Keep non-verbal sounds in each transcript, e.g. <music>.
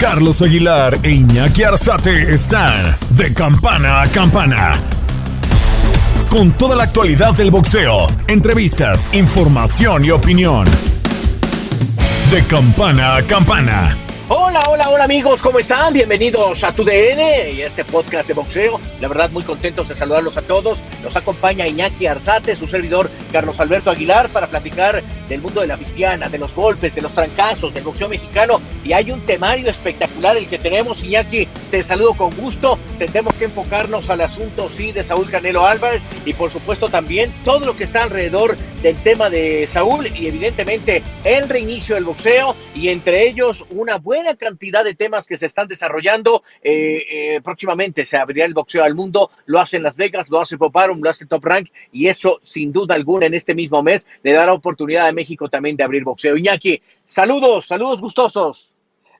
Carlos Aguilar e Iñaki Arzate están de campana a campana. Con toda la actualidad del boxeo, entrevistas, información y opinión. De campana a campana. Hola, hola, hola amigos, ¿cómo están? Bienvenidos a Tu DN y a este podcast de boxeo. La verdad, muy contentos de saludarlos a todos. Nos acompaña Iñaki Arzate, su servidor Carlos Alberto Aguilar, para platicar del mundo de la cristiana, de los golpes, de los trancazos, del boxeo mexicano. Y hay un temario espectacular el que tenemos, Iñaki. Te saludo con gusto. Tendremos que enfocarnos al asunto, sí, de Saúl Canelo Álvarez y por supuesto también todo lo que está alrededor del tema de Saúl y evidentemente el reinicio del boxeo y entre ellos una buena buena cantidad de temas que se están desarrollando. Eh, eh, próximamente se abrirá el boxeo al mundo, lo hace en Las Vegas, lo hace Pop Arum, lo hace Top Rank, y eso sin duda alguna en este mismo mes le dará oportunidad a México también de abrir boxeo. Iñaki, saludos, saludos gustosos.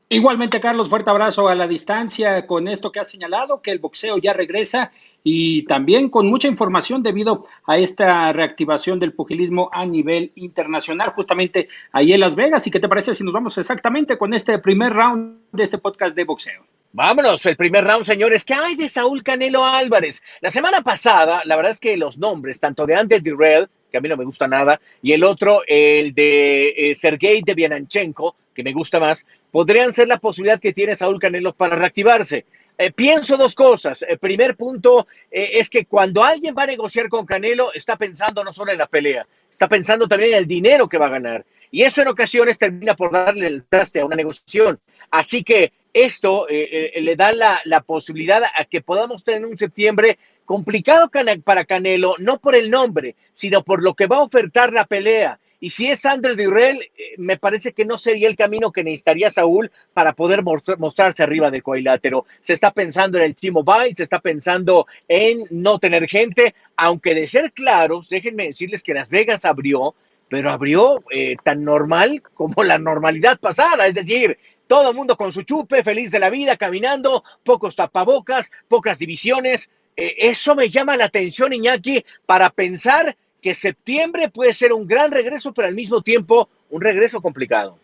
Igualmente, Carlos, fuerte abrazo a la distancia con esto que ha señalado, que el boxeo ya regresa y también con mucha información debido a esta reactivación del pugilismo a nivel internacional, justamente ahí en Las Vegas. ¿Y qué te parece si nos vamos exactamente con este primer round de este podcast de boxeo? Vámonos, el primer round, señores. ¿Qué hay de Saúl Canelo Álvarez? La semana pasada, la verdad es que los nombres, tanto de Andy Dirrell, que a mí no me gusta nada, y el otro, el de eh, Sergei de Devianchenko, que me gusta más, podrían ser la posibilidad que tiene Saúl Canelo para reactivarse. Eh, pienso dos cosas. El primer punto eh, es que cuando alguien va a negociar con Canelo, está pensando no solo en la pelea, está pensando también en el dinero que va a ganar. Y eso en ocasiones termina por darle el traste a una negociación. Así que esto eh, le da la, la, posibilidad a que podamos tener un septiembre complicado para Canelo, no por el nombre, sino por lo que va a ofertar la pelea. Y si es Andrés Durrell, eh, me parece que no sería el camino que necesitaría Saúl para poder mostrarse arriba del cuadrilátero. Se está pensando en el T-Mobile, se está pensando en no tener gente, aunque de ser claros, déjenme decirles que Las Vegas abrió, pero abrió eh, tan normal como la normalidad pasada, es decir, todo el mundo con su chupe, feliz de la vida, caminando, pocos tapabocas, pocas divisiones. Eh, eso me llama la atención, Iñaki, para pensar que septiembre puede ser un gran regreso, pero al mismo tiempo un regreso complicado.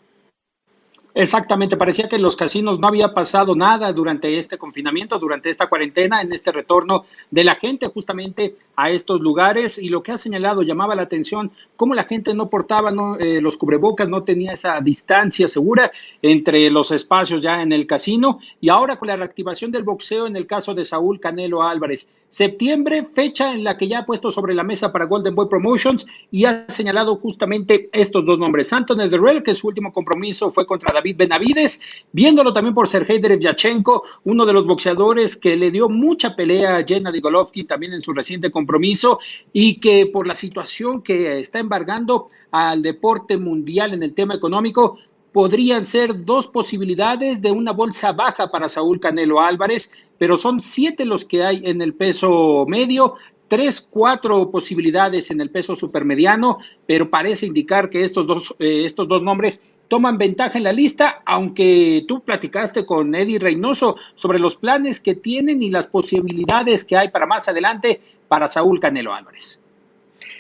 Exactamente, parecía que en los casinos no había pasado nada durante este confinamiento, durante esta cuarentena, en este retorno de la gente justamente a estos lugares y lo que ha señalado llamaba la atención, cómo la gente no portaba eh, los cubrebocas, no tenía esa distancia segura entre los espacios ya en el casino y ahora con la reactivación del boxeo en el caso de Saúl Canelo Álvarez. Septiembre, fecha en la que ya ha puesto sobre la mesa para Golden Boy Promotions y ha señalado justamente estos dos nombres. Anthony Derrell, que su último compromiso fue contra David Benavides, viéndolo también por Sergei Derevyachenko, uno de los boxeadores que le dio mucha pelea a Jenna Golovkin también en su reciente compromiso y que por la situación que está embargando al deporte mundial en el tema económico, podrían ser dos posibilidades de una bolsa baja para Saúl Canelo Álvarez, pero son siete los que hay en el peso medio, tres, cuatro posibilidades en el peso supermediano, pero parece indicar que estos dos, eh, estos dos nombres toman ventaja en la lista, aunque tú platicaste con Eddie Reynoso sobre los planes que tienen y las posibilidades que hay para más adelante para Saúl Canelo Álvarez.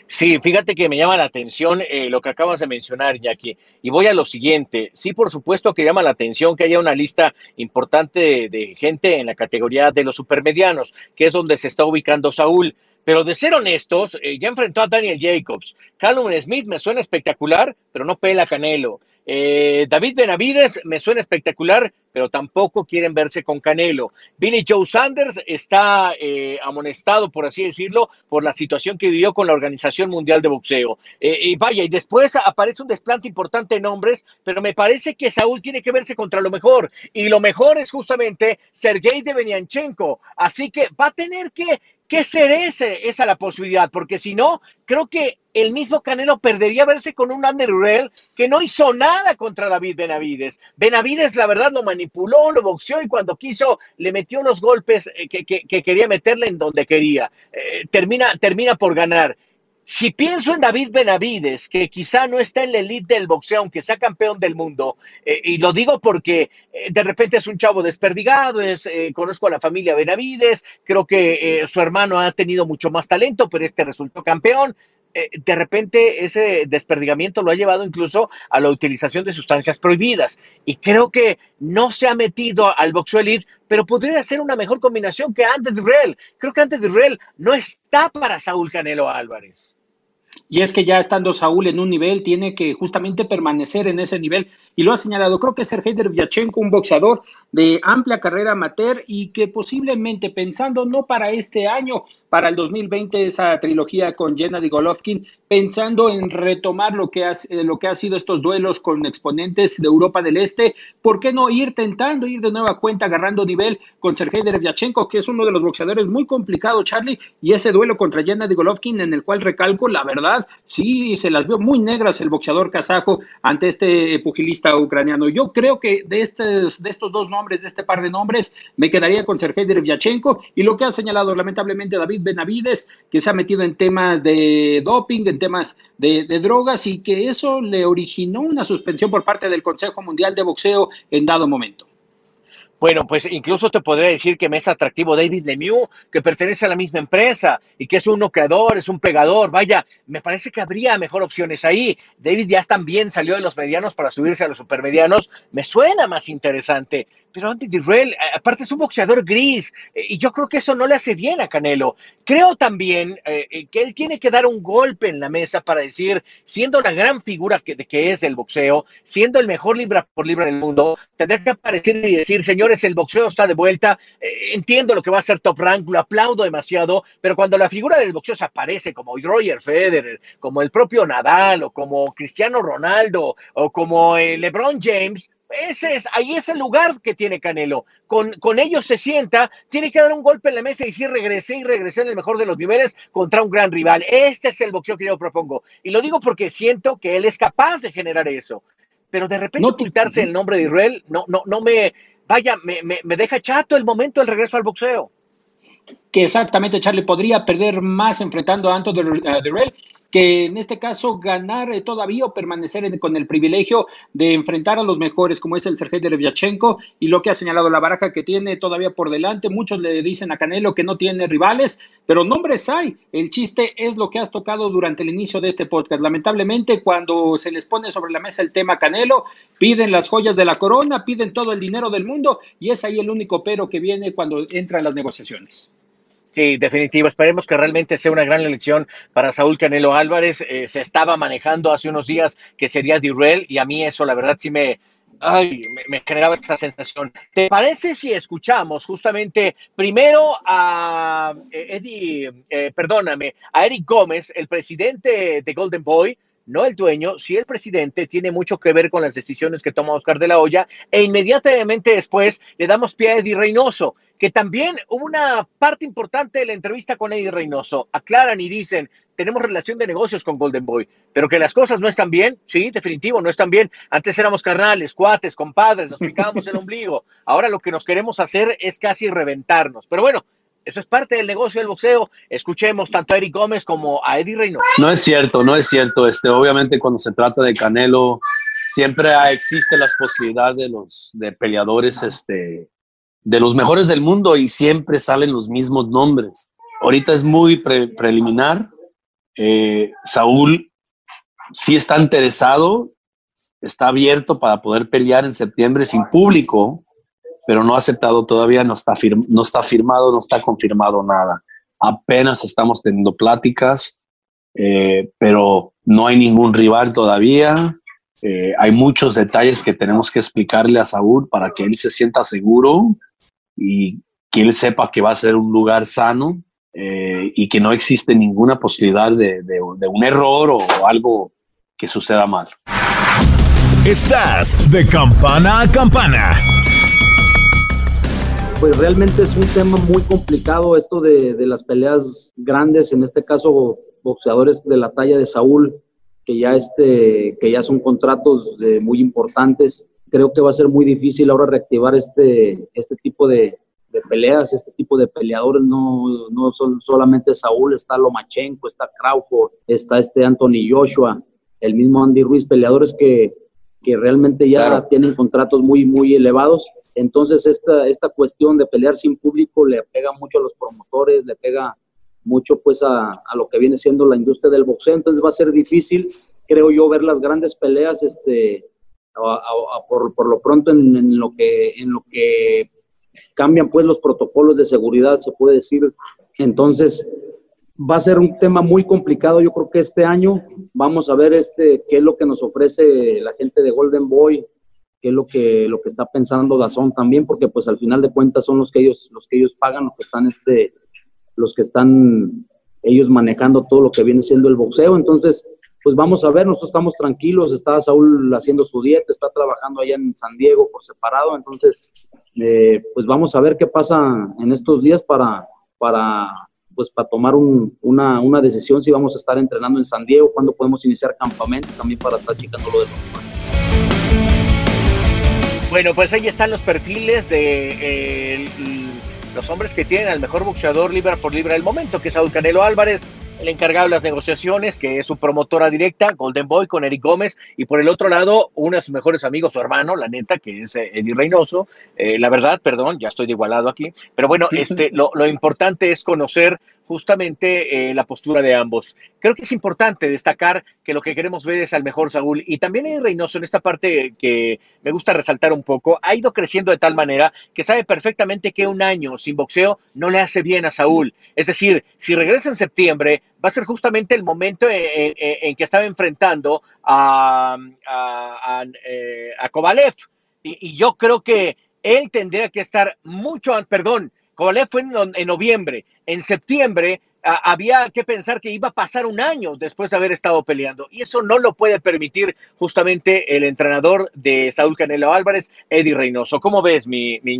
Sí, fíjate que me llama la atención eh, lo que acabas de mencionar, Jackie. Y voy a lo siguiente. Sí, por supuesto que llama la atención que haya una lista importante de, gente en la categoría de los supermedianos, que es donde se está ubicando Saúl. Pero de ser honestos, eh, ya enfrentó a Daniel Jacobs. Callum Smith me suena espectacular, pero no pela Canelo. Eh, David Benavides me suena espectacular, pero tampoco quieren verse con Canelo. Billy Joe Sanders está eh, amonestado, por así decirlo, por la situación que vivió con la Organización Mundial de Boxeo. Eh, y vaya, y después aparece un desplante importante de nombres, pero me parece que Saúl tiene que verse contra lo mejor. Y lo mejor es justamente Sergei de Benianchenko. Así que va a tener que, que ser ese, esa la posibilidad, porque si no, creo que el mismo Canelo perdería verse con un Andy que no hizo nada contra David Benavides. Benavides, la verdad, lo manipuló, lo boxeó y cuando quiso le metió los golpes eh, que, quería meterle en donde quería. Eh, termina, termina por ganar. Si pienso en David Benavides, que quizá no está en la elite del boxeo, aunque sea campeón del mundo, eh, y lo digo porque eh, de repente es un chavo desperdigado, es, eh, conozco a la familia Benavides, creo que su hermano ha tenido mucho más talento, pero este resultó campeón. De repente ese desperdigamiento lo ha llevado incluso a la utilización de sustancias prohibidas. Y creo que no se ha metido al boxeo elite, pero podría ser una mejor combinación que antes de Real. Creo que antes de Real no está para Saúl Canelo Álvarez. Y es que ya estando Saúl en un nivel, tiene que justamente permanecer en ese nivel. Y lo ha señalado, creo que Sergei Dervyachenko, un boxeador de amplia carrera amateur y que posiblemente pensando no para este año, para el 2020 esa trilogía con Gennady Golovkin, pensando en retomar lo que, ha, eh, lo que ha sido estos duelos con exponentes de Europa del Este, ¿por qué no ir tentando, ir de nueva cuenta, agarrando nivel con Sergei Derevyachenko, que es uno de los boxeadores muy complicado, Charlie, y ese duelo contra Gennady Golovkin, en el cual recalco, la verdad, sí, se las vio muy negras el boxeador kazajo ante este pugilista ucraniano. Yo creo que de, estos, de estos dos nombres, de este par de nombres, me quedaría con Sergei Derevyachenko, y lo que ha señalado lamentablemente David Benavides, que se ha metido en temas de doping, en temas de, de, drogas y que eso le originó una suspensión por parte del Consejo Mundial de Boxeo en dado momento. Bueno, pues incluso te podría decir que me es atractivo David Lemieux, que pertenece a la misma empresa y que es un noqueador, es un pegador. Vaya, me parece que habría mejor opciones ahí. David ya también salió de los medianos para subirse a los supermedianos. Me suena más interesante. Pero Andy Dirrell, aparte es un boxeador gris y yo creo que eso no le hace bien a Canelo. Creo también eh, eh, que él tiene que dar un golpe en la mesa para decir, siendo la gran figura que, que es el boxeo, siendo el mejor libra por libra del mundo, tendrá que aparecer y decir, señores, el boxeo está de vuelta. Eh, entiendo lo que va a ser Top Rank, lo aplaudo demasiado, pero cuando la figura del boxeo se aparece como Roger Federer, como el propio Nadal, o como Cristiano Ronaldo, o como eh, LeBron James, ese es, ahí es el lugar que tiene Canelo. Con, con ellos se sienta, tiene que dar un golpe en la mesa y decir regresé y regresé en el mejor de los niveles contra un gran rival. Este es el boxeo que yo propongo. Y lo digo porque siento que él es capaz de generar eso. Pero de repente no, ocultarse el nombre de Israel no, no, no me, vaya, me, me, deja chato el momento del regreso al boxeo. Que exactamente Charlie podría perder más enfrentando a Anto de, de, que en este caso ganar eh, todavía o permanecer con el privilegio de enfrentar a los mejores, como es el Sergei Derevyachenko, y lo que ha señalado la baraja que tiene todavía por delante. Muchos le dicen a Canelo que no tiene rivales, pero nombres hay. El chiste es lo que has tocado durante el inicio de este podcast. Lamentablemente, cuando se les pone sobre la mesa el tema Canelo, piden las joyas de la corona, piden todo el dinero del mundo, y es ahí el único pero que viene cuando entran las negociaciones. Sí, definitivo. Esperemos que realmente sea una gran elección para Saúl Canelo Álvarez. Eh, se estaba manejando hace unos días que sería Dirrell y a mí eso la verdad sí me, me, generaba esa sensación. ¿Te parece si escuchamos justamente primero a eh, Eddie, eh, perdóname, a Eric Gómez, el presidente de Golden Boy? no el dueño, si el presidente tiene mucho que ver con las decisiones que toma Oscar de la Hoya, e inmediatamente después le damos pie a Eddie Reynoso, que también hubo una parte importante de la entrevista con Eddie Reynoso. Aclaran y dicen, tenemos relación de negocios con Golden Boy, pero que las cosas no están bien, sí, definitivo, no están bien. Antes éramos carnales, cuates, compadres, nos picábamos el ombligo. Ahora lo que nos queremos hacer es casi reventarnos. Pero bueno, eso es parte del negocio del boxeo. Escuchemos tanto a Eric Gómez como a Eddie Reynoso. No es cierto, no es cierto. Este, obviamente cuando se trata de Canelo, siempre existe las posibilidades de los de peleadores este, de los mejores del mundo y siempre salen los mismos nombres. Ahorita es muy preliminar. Eh, Saúl sí está interesado, está abierto para poder pelear en septiembre sin público pero no ha aceptado todavía, no está, no está firmado, no está confirmado nada. Apenas estamos teniendo pláticas, eh, pero no hay ningún rival todavía. Eh, hay muchos detalles que tenemos que explicarle a Saúl para que él se sienta seguro y que él sepa que va a ser un lugar sano eh, y que no existe ninguna posibilidad de, de un error o algo que suceda mal. Estás de campana a campana. Pues realmente es un tema muy complicado esto de, de las peleas grandes, en este caso boxeadores de la talla de Saúl, que ya, este, que ya son contratos de, muy importantes. Creo que va a ser muy difícil ahora reactivar este, este tipo de, de peleas, este tipo de peleadores. No, no son solamente Saúl, está Lomachenko, está Crawford, está este Anthony Joshua, el mismo Andy Ruiz, peleadores que, que realmente ya tienen contratos muy, muy elevados. Entonces, esta, esta cuestión de pelear sin público le pega mucho a los promotores, le pega mucho pues a, a, lo que viene siendo la industria del boxeo, entonces va a ser difícil, creo yo, ver las grandes peleas este, por, por, lo pronto en, en, lo que, en lo que cambian pues los protocolos de seguridad, se puede decir. Entonces, va a ser un tema muy complicado, yo creo que este año vamos a ver este, qué es lo que nos ofrece la gente de Golden Boy, qué es lo que, lo que está pensando Dazón también, porque pues al final de cuentas son los que ellos, los que ellos pagan, los que están este, los que están ellos manejando todo lo que viene siendo el boxeo. Entonces, pues vamos a ver, nosotros estamos tranquilos, está Saúl haciendo su dieta, está trabajando allá en San Diego por separado, entonces, eh, pues vamos a ver qué pasa en estos días para, para pues para tomar un, una, una, decisión si vamos a estar entrenando en San Diego, cuándo podemos iniciar campamento, también para estar checando lo de los Bueno, pues ahí están los perfiles de eh, los hombres que tienen al mejor boxeador libra por libra del momento, que es Saúl Canelo Álvarez, el encargado de las negociaciones, que es su promotora directa, Golden Boy, con Eric Gómez, y por el otro lado, uno de sus mejores amigos, su hermano, la neta, que es eh, Eddie Reynoso. Eh, la verdad, perdón, ya estoy de igualado aquí, pero bueno, <laughs> este, lo, lo importante es conocer justamente eh, la postura de ambos. Creo que es importante destacar que lo que queremos ver es al mejor Saúl y también Eddie Reynoso en esta parte que me gusta resaltar un poco, ha ido creciendo de tal manera que sabe perfectamente que un año sin boxeo no le hace bien a Saúl. Es decir, si regresa en septiembre, va a ser justamente el momento en, en, en que estaba enfrentando a, eh, a Kovalev. Y, y, yo creo que él tendría que estar mucho, perdón, Fue en, noviembre, en septiembre a, había que pensar que iba a pasar un año después de haber estado peleando. Y eso no lo puede permitir justamente el entrenador de Saúl Canelo Álvarez, Eddie Reynoso. ¿Cómo ves, mi, mi?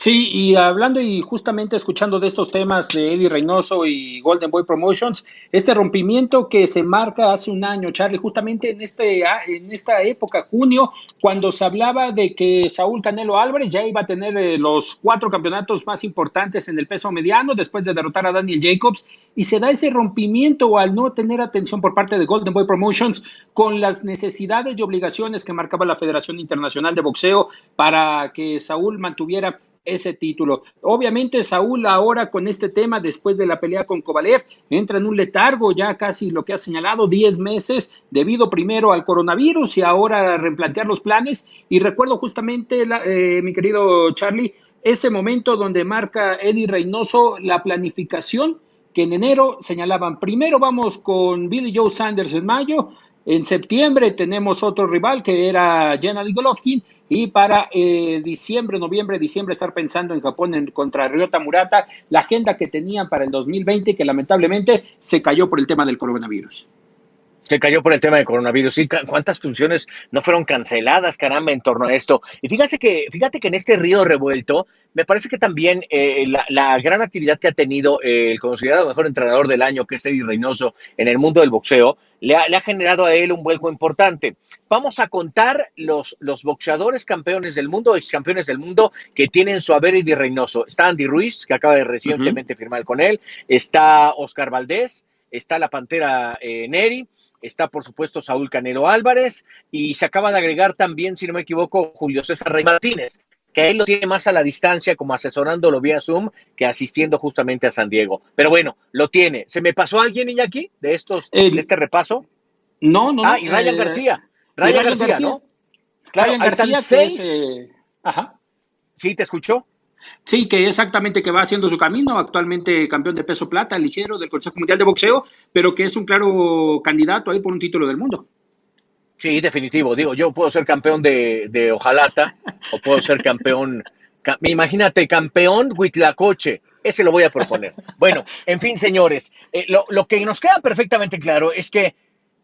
Sí, y hablando y justamente escuchando de estos temas de Eddie Reynoso y Golden Boy Promotions, este rompimiento que se marca hace un año, Charlie, justamente en, este, en esta época, junio, cuando se hablaba de que Saúl Canelo Álvarez ya iba a tener eh, los cuatro campeonatos más importantes en el peso mediano después de derrotar a Daniel Jacobs, y se da ese rompimiento al no tener atención por parte de Golden Boy Promotions con las necesidades y obligaciones que marcaba la Federación Internacional de Boxeo para que Saúl mantuviera ese título. Obviamente Saúl ahora con este tema, después de la pelea con Kovalev, entra en un letargo ya casi lo que ha señalado 10 meses debido primero al coronavirus y ahora a replantear los planes. Y recuerdo justamente, eh, mi querido Charlie, ese momento donde marca Eddie Reynoso la planificación que en enero señalaban, primero vamos con Billy Joe Sanders en mayo, en septiembre tenemos otro rival que era Gennady Golovkin y para eh, diciembre, noviembre, diciembre estar pensando en Japón en, contra Ryota Murata, la agenda que tenían para el 2020 que lamentablemente se cayó por el tema del coronavirus. Se cayó por el tema del coronavirus. ¿Y cuántas funciones no fueron canceladas, caramba, en torno a esto? Y fíjate que, fíjate que en este río revuelto, me parece que también eh, la, la, gran actividad que ha tenido eh, el considerado mejor entrenador del año, que es Eddie Reynoso, en el mundo del boxeo, le ha, le ha, generado a él un vuelco importante. Vamos a contar los, los boxeadores campeones del mundo, ex campeones del mundo, que tienen su haber Eddie Reynoso. Está Andy Ruiz, que acaba de recientemente uh -huh. firmar con él. Está Oscar Valdés. Está la Pantera eh, Neri está por supuesto Saúl Canelo Álvarez y se acaba de agregar también, si no me equivoco, Julio César Rey Martínez, que él lo tiene más a la distancia como asesorándolo vía Zoom que asistiendo justamente a San Diego. Pero bueno, lo tiene. ¿Se me pasó alguien, Iñaki, de estos, eh, de este repaso? No, no. Ah, y Ryan eh, García. Ryan, Ryan García, García, ¿no? Claro, Ryan García, seis. Es, eh... Ajá. ¿Sí te escuchó? Sí, que exactamente que va haciendo su camino, actualmente campeón de peso plata ligero del Consejo Mundial de Boxeo, pero que es un claro candidato ahí por un título del mundo. Sí, definitivo. Digo, yo puedo ser campeón de, Ojalata o puedo ser campeón, ca, imagínate, campeón Huitlacoche. Ese lo voy a proponer. Bueno, en fin, señores, eh, lo, lo que nos queda perfectamente claro es que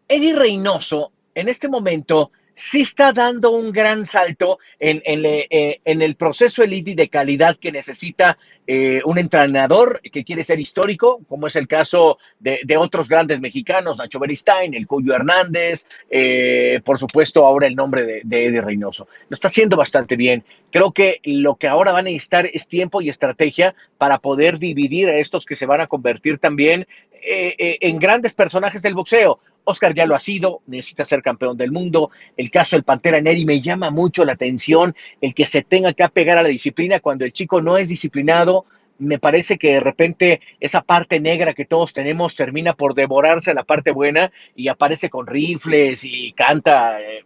Eddie Reynoso en este momento sí está dando un gran salto en, eh, el proceso elite de calidad que necesita eh, un entrenador que quiere ser histórico, como es el caso de, otros grandes mexicanos, Nacho Beristain, el Cuyo Hernández, eh, por supuesto ahora el nombre de, de, Eddie Reynoso. Lo está haciendo bastante bien. Creo que lo que ahora van a necesitar es tiempo y estrategia para poder dividir a estos que se van a convertir también en grandes personajes del boxeo. Oscar ya lo ha sido, necesita ser campeón del mundo. El caso del Pantera Neri me llama mucho la atención, el que se tenga que apegar a la disciplina cuando el chico no es disciplinado. Me parece que de repente esa parte negra que todos tenemos termina por devorarse la parte buena y aparece con rifles y canta eh,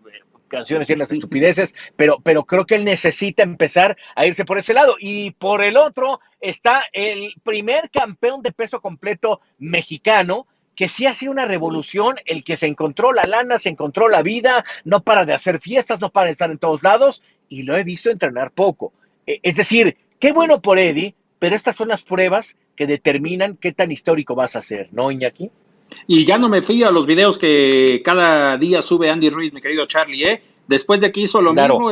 canciones y las estupideces, pero, pero creo que él necesita empezar a irse por ese lado. Y por el otro está el primer campeón de peso completo mexicano, que sí ha sido una revolución, el que se encontró la lana, se encontró la vida, no para de hacer fiestas, no para de estar en todos lados, y lo he visto entrenar poco. E, es decir, qué bueno por Eddie, pero estas son las pruebas que determinan qué tan histórico vas a ser, ¿no, Iñaki? Y ya no me fío a los videos que cada día sube Andy Ruiz, mi querido Charlie, ¿eh? Después de que hizo lo mismo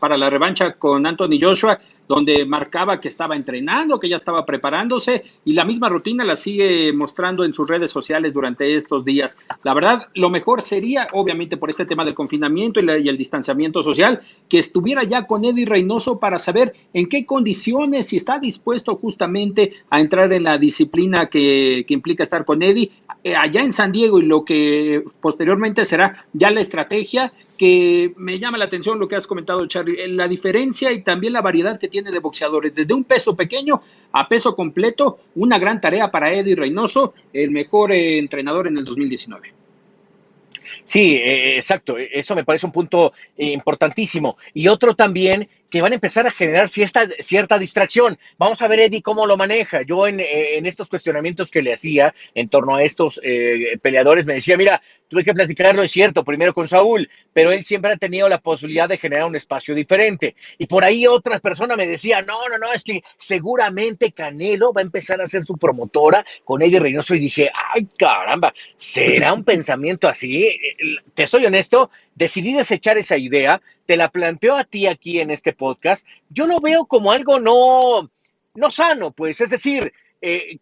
para la revancha con Anthony Joshua, donde marcaba que estaba entrenando, que ya estaba preparándose y la misma rutina la sigue mostrando en sus redes sociales durante estos días. La verdad, lo mejor sería, obviamente por este tema del confinamiento y, el distanciamiento social, que estuviera ya con Eddie Reynoso para saber en qué condiciones, si está dispuesto justamente a entrar en la disciplina que, que implica estar con Eddie eh, allá en San Diego y lo que posteriormente será ya la estrategia que me llama la atención lo que has comentado, Charlie, eh, la diferencia y también la variedad que tiene de boxeadores, desde un peso pequeño a peso completo, una gran tarea para Eddie Reynoso, el mejor eh, entrenador en el 2019. Sí, exacto. Eso me parece un punto importantísimo. Y otro también que van a empezar a generar cierta, cierta distracción. Vamos a ver, Eddie, cómo lo maneja. Yo en, eh, en estos cuestionamientos que le hacía en torno a estos eh, peleadores, me decía, mira, tuve que platicarlo, es cierto, primero con Saúl, pero él siempre ha tenido la posibilidad de generar un espacio diferente. Y por ahí otras personas me decían, no, no, no, es que seguramente Canelo va a empezar a ser su promotora con Eddie Reynoso. Y dije, ay, caramba, ¿será un pensamiento así? Te soy honesto, decidí desechar esa idea, te la planteo a ti aquí en este podcast, yo lo veo como algo no, no sano, pues, es decir, eh,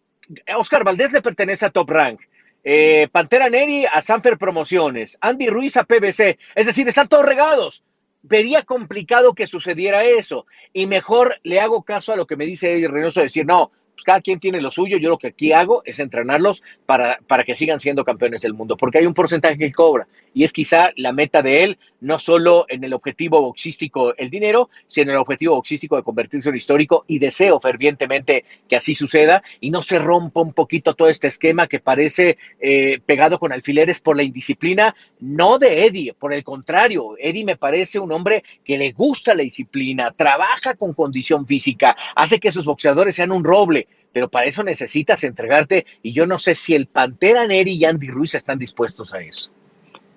Oscar Valdés le pertenece a Top Rank. Eh, Pantera Neri a Sanfer Promociones, Andy Ruiz a PBC, es decir, están todos regados. Vería complicado que sucediera eso y mejor le hago caso a lo que me dice Eddie Reynoso, decir, no, pues, cada quien tiene lo suyo. Yo lo que aquí hago es entrenarlos para, para que sigan siendo campeones del mundo, porque hay un porcentaje que él cobra y es quizá la meta de él, no solo en el objetivo boxístico el dinero, sino en el objetivo boxístico de convertirse en histórico y deseo fervientemente que así suceda y no se rompa un poquito todo este esquema que parece eh, pegado con alfileres por la indisciplina, no de Eddie, por el contrario, Eddie me parece un hombre que le gusta la disciplina, trabaja con condición física, hace que sus boxeadores sean un roble pero para eso necesitas entregarte y yo no sé si el Pantera Neri y Andy Ruiz están dispuestos a eso.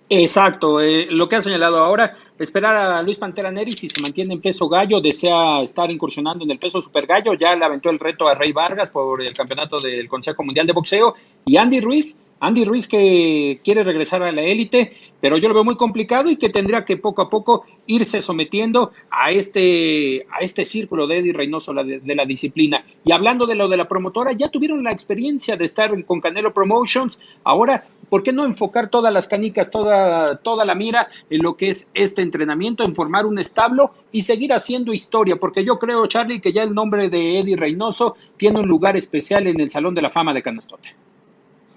Exacto, eh, lo que ha señalado ahora, esperar a Luis Pantera Neri si se mantiene en peso gallo, desea estar incursionando en el peso super gallo, ya le aventó el reto a Rey Vargas por el campeonato del Consejo Mundial de Boxeo y Andy Ruiz Andy Ruiz que quiere regresar a la élite, pero yo lo veo muy complicado y que tendría que poco a poco irse sometiendo a este, a este círculo de Eddie Reynoso de, la disciplina. Y hablando de lo de la promotora, ya tuvieron la experiencia de estar con Canelo Promotions. Ahora, ¿por qué no enfocar todas las canicas, toda, toda la mira en lo que es este entrenamiento, en formar un establo y seguir haciendo historia? Porque yo creo, Charlie, que ya el nombre de Eddie Reynoso tiene un lugar especial en el Salón de la Fama de Canastote.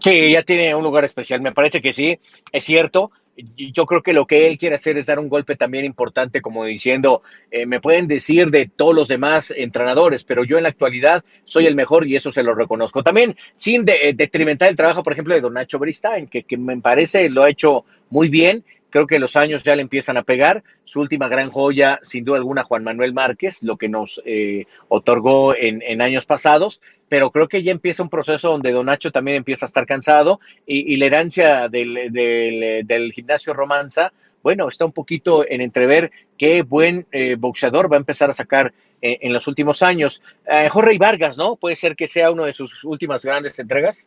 Sí, ya tiene un lugar especial, me parece que sí, es cierto. Yo creo que lo que él quiere hacer es dar un golpe también importante, como diciendo, eh, me pueden decir de todos los demás entrenadores, pero yo en la actualidad soy el mejor y eso se lo reconozco. También sin de, eh, detrimentar el trabajo, por ejemplo, de Don Nacho Bristain, que, que me parece lo ha hecho muy bien Creo que los años ya le empiezan a pegar. Su última gran joya, sin duda alguna, Juan Manuel Márquez, lo que nos eh, otorgó en, años pasados. Pero creo que ya empieza un proceso donde Don Nacho también empieza a estar cansado y, la herencia del, gimnasio Romanza, bueno, está un poquito en entrever qué buen eh, boxeador va a empezar a sacar eh, en los últimos años. Jorge y Vargas, ¿no? Puede ser que sea uno de sus últimas grandes entregas.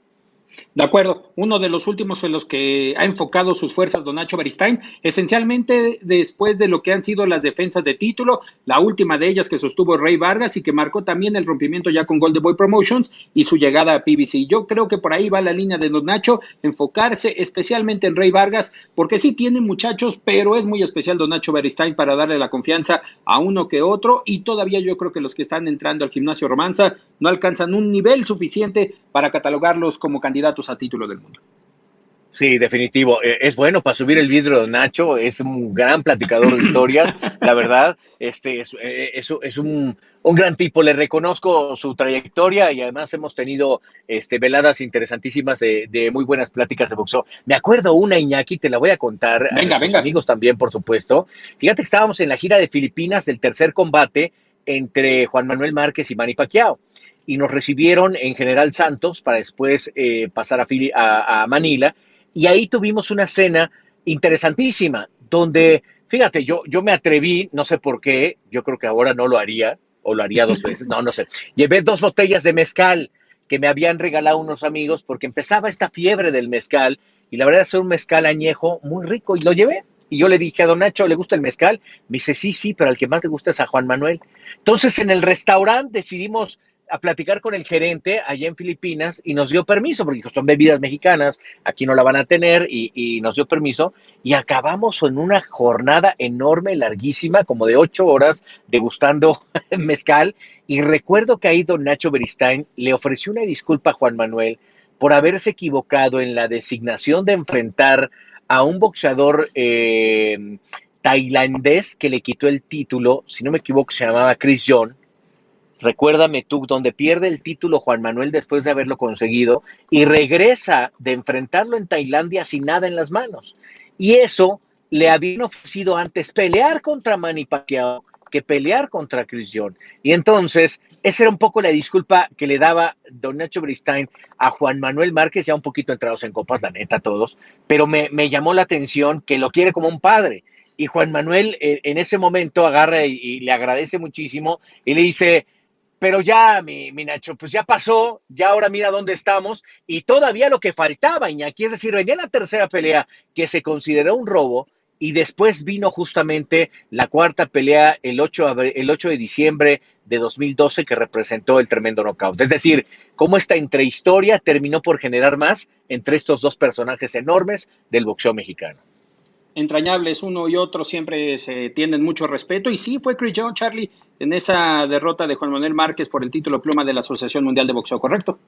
De acuerdo, uno de los últimos en los que ha enfocado sus fuerzas Don Nacho Beristain, esencialmente después de lo que han sido las defensas de título, la última de ellas que sostuvo Rey Vargas y que marcó también el rompimiento ya con Golden Boy Promotions y su llegada a PBC. Yo creo que por ahí va la línea de Don Nacho, enfocarse especialmente en Rey Vargas, porque sí tiene muchachos, pero es muy especial Don Nacho Beristain para darle la confianza a uno que otro y todavía yo creo que los que están entrando al gimnasio Romanza no alcanzan un nivel suficiente para catalogarlos como candidatos datos a título del mundo. Sí, definitivo. Eh, es bueno para subir el vidrio de Nacho, es un gran platicador de historias, <laughs> la verdad. Este es, eh, es, un, gran tipo, le reconozco su trayectoria y además hemos tenido este, veladas interesantísimas de, muy buenas pláticas de boxeo. Me acuerdo una, Iñaki, te la voy a contar. Venga, venga. amigos también, por supuesto. Fíjate que estábamos en la gira de Filipinas del tercer combate entre Juan Manuel Márquez y Manny Pacquiao y nos recibieron en General Santos para después eh, pasar a, a, Manila. Y ahí tuvimos una cena interesantísima, donde, fíjate, yo, yo me atreví, no sé por qué, yo creo que ahora no lo haría, o lo haría dos <laughs> veces, no, no sé. Llevé dos botellas de mezcal que me habían regalado unos amigos porque empezaba esta fiebre del mezcal y la verdad es un mezcal añejo muy rico y lo llevé. Y yo le dije a don Nacho, ¿le gusta el mezcal? Me dice, sí, sí, pero al que más le gusta es a Juan Manuel. Entonces en el restaurante decidimos a platicar con el gerente allá en Filipinas y nos dio permiso, porque son bebidas mexicanas, aquí no la van a tener, y, nos dio permiso, y acabamos en una jornada enorme, larguísima, como de ocho horas, degustando <laughs> mezcal, y recuerdo que ahí don Nacho Beristain le ofreció una disculpa a Juan Manuel por haberse equivocado en la designación de enfrentar a un boxeador eh, tailandés que le quitó el título, si no me equivoco, se llamaba Chris John, Recuérdame tú, donde pierde el título Juan Manuel después de haberlo conseguido y regresa de enfrentarlo en Tailandia sin nada en las manos. Y eso le habían ofrecido antes pelear contra Manny Pacquiao que pelear contra Chris John. Y entonces, esa era un poco la disculpa que le daba don Nacho Bristain a Juan Manuel Márquez, ya un poquito entrados en copas, la neta, todos, pero me, llamó la atención que lo quiere como un padre. Y Juan Manuel eh, en ese momento agarra y le agradece muchísimo y le dice, pero ya, mi, Nacho, pues ya pasó, ya ahora mira dónde estamos y todavía lo que faltaba, Iñaki, es decir, venía la tercera pelea que se consideró un robo y después vino justamente la cuarta pelea el 8, el 8 de diciembre de 2012 que representó el tremendo knockout. Es decir, cómo esta entrehistoria terminó por generar más entre estos dos personajes enormes del boxeo mexicano entrañables uno y otro, siempre se tienen mucho respeto. Y sí, fue Chris John, Charlie, en esa derrota de Juan Manuel Márquez por el título pluma de la Asociación Mundial de Boxeo, ¿correcto?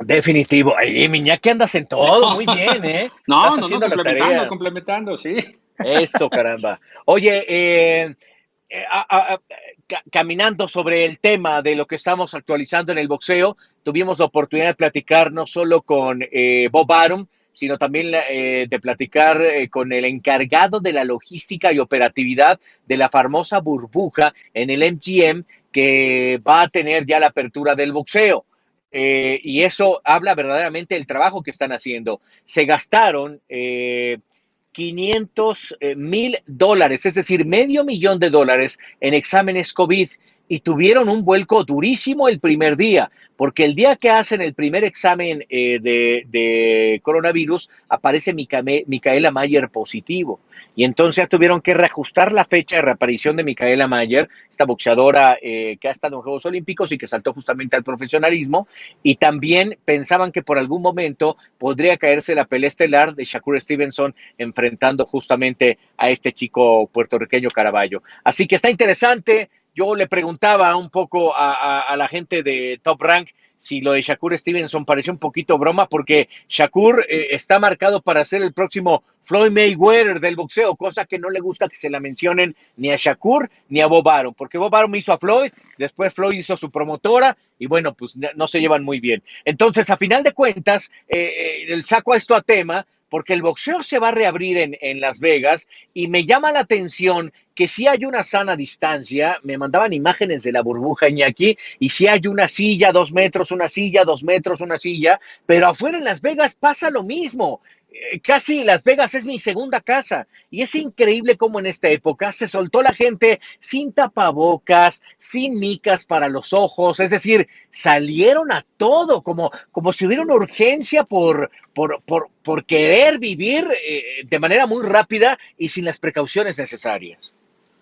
Definitivo. Ay, Miña, que andas en todo, muy bien, ¿eh? <laughs> no, no, no, complementando, complementando, sí. Eso, caramba. Oye, eh, eh caminando sobre el tema de lo que estamos actualizando en el boxeo, tuvimos la oportunidad de platicar no solo con eh, Bob Arum, sino también eh, de platicar eh, con el encargado de la logística y operatividad de la famosa burbuja en el MGM que va a tener ya la apertura del boxeo. Eh, y eso habla verdaderamente del trabajo que están haciendo. Se gastaron 500 mil dólares, es decir, medio millón de dólares en exámenes COVID y tuvieron un vuelco durísimo el primer día, porque el día que hacen el primer examen eh, de, coronavirus aparece Micaela Mayer positivo. Y entonces tuvieron que reajustar la fecha de reaparición de Micaela Mayer, esta boxeadora eh, que ha estado en Juegos Olímpicos y que saltó justamente al profesionalismo. Y también pensaban que por algún momento podría caerse la pelea estelar de Shakur Stevenson enfrentando justamente a este chico puertorriqueño Caraballo. Así que está interesante yo le preguntaba un poco a, la gente de Top Rank si lo de Shakur Stevenson pareció un poquito broma, porque Shakur eh, está marcado para ser el próximo Floyd Mayweather del boxeo, cosa que no le gusta que se la mencionen ni a Shakur ni a Bob porque Bob Arum hizo a Floyd, después Floyd hizo a su promotora y bueno, pues no se llevan muy bien. Entonces, a final de cuentas, eh, el saco esto a tema porque el boxeo se va a reabrir en, en, Las Vegas y me llama la atención que si hay una sana distancia, me mandaban imágenes de la burbuja Iñaki, y si hay una silla, dos metros, una silla, dos metros, una silla, pero afuera en Las Vegas pasa lo mismo. Eh, casi Las Vegas es mi segunda casa. Y es increíble cómo en esta época se soltó la gente sin tapabocas, sin micas para los ojos, es decir, salieron a todo como, como si hubiera una urgencia por, por, por, por querer vivir eh, de manera muy rápida y sin las precauciones necesarias.